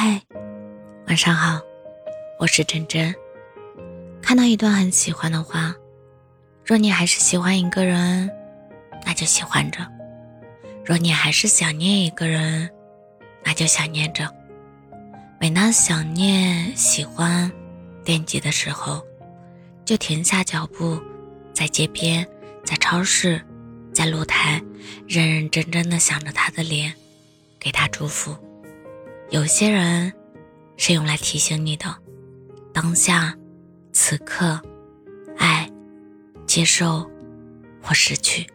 嗨，晚上好，我是真真。看到一段很喜欢的话：若你还是喜欢一个人，那就喜欢着；若你还是想念一个人，那就想念着。每当想念、喜欢、惦记的时候，就停下脚步，在街边，在超市，在露台，认认真真的想着他的脸，给他祝福。有些人是用来提醒你的，当下、此刻，爱、接受或失去。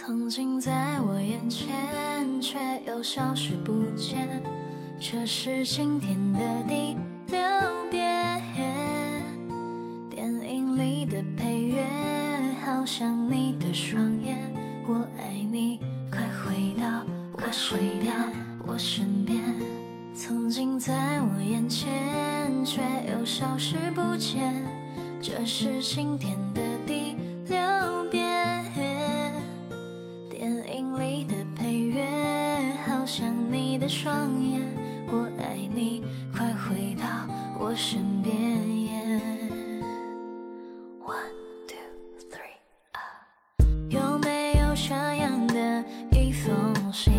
曾经在我眼前，却又消失不见。这是今天的第六遍，电影里的配乐，好像你的双眼。我爱你，快回到我身边，我身边。曾经在我眼前，却又消失不见。这是今天的想你的双眼，我爱你，快回到我身边。One two three 啊，有没有这样的一封信，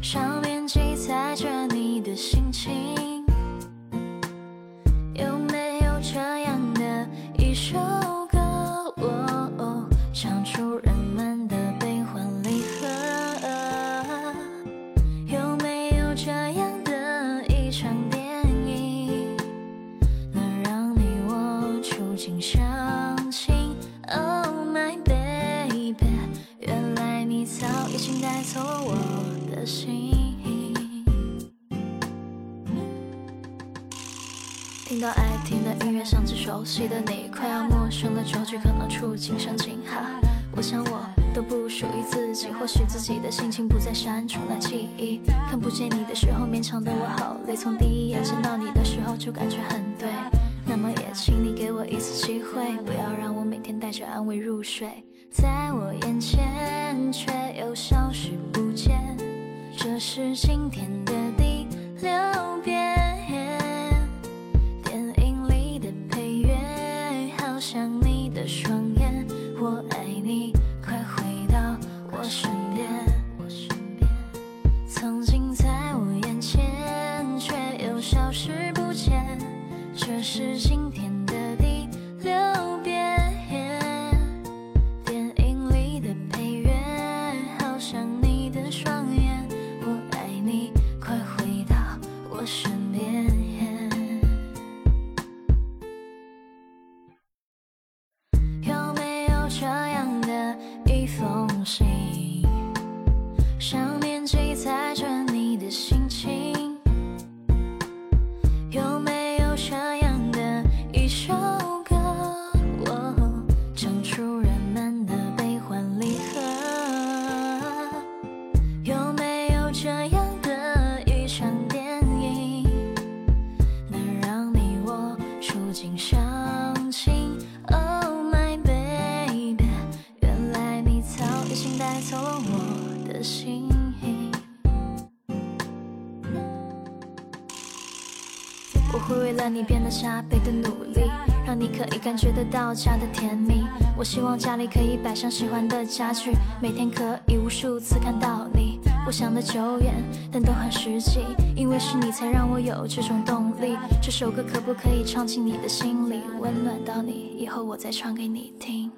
上面记载着你的心情？有没有这样的一首歌，唱出人？带走我的心。听到爱听的音乐，想起熟悉的你，快要陌生的旧句，可能触景生情。哈，我想我都不属于自己，或许自己的心情不再删除那记忆。看不见你的时候，勉强的我好累。从第一眼见到你的时候，就感觉很对。那么也请你给我一次机会，不要让我每天带着安慰入睡。在我眼前，却又消失不见。这是今天的第六遍。电影里的配乐，好像你的双眼。我爱你，快回到我身边。我曾经在我眼前，却又消失不见。这是今天。的第六面记会为了你变得加倍的努力，让你可以感觉得到家的甜蜜。我希望家里可以摆上喜欢的家具，每天可以无数次看到你。我想的久远，但都很实际，因为是你才让我有这种动力。这首歌可不可以唱进你的心里，温暖到你？以后我再唱给你听。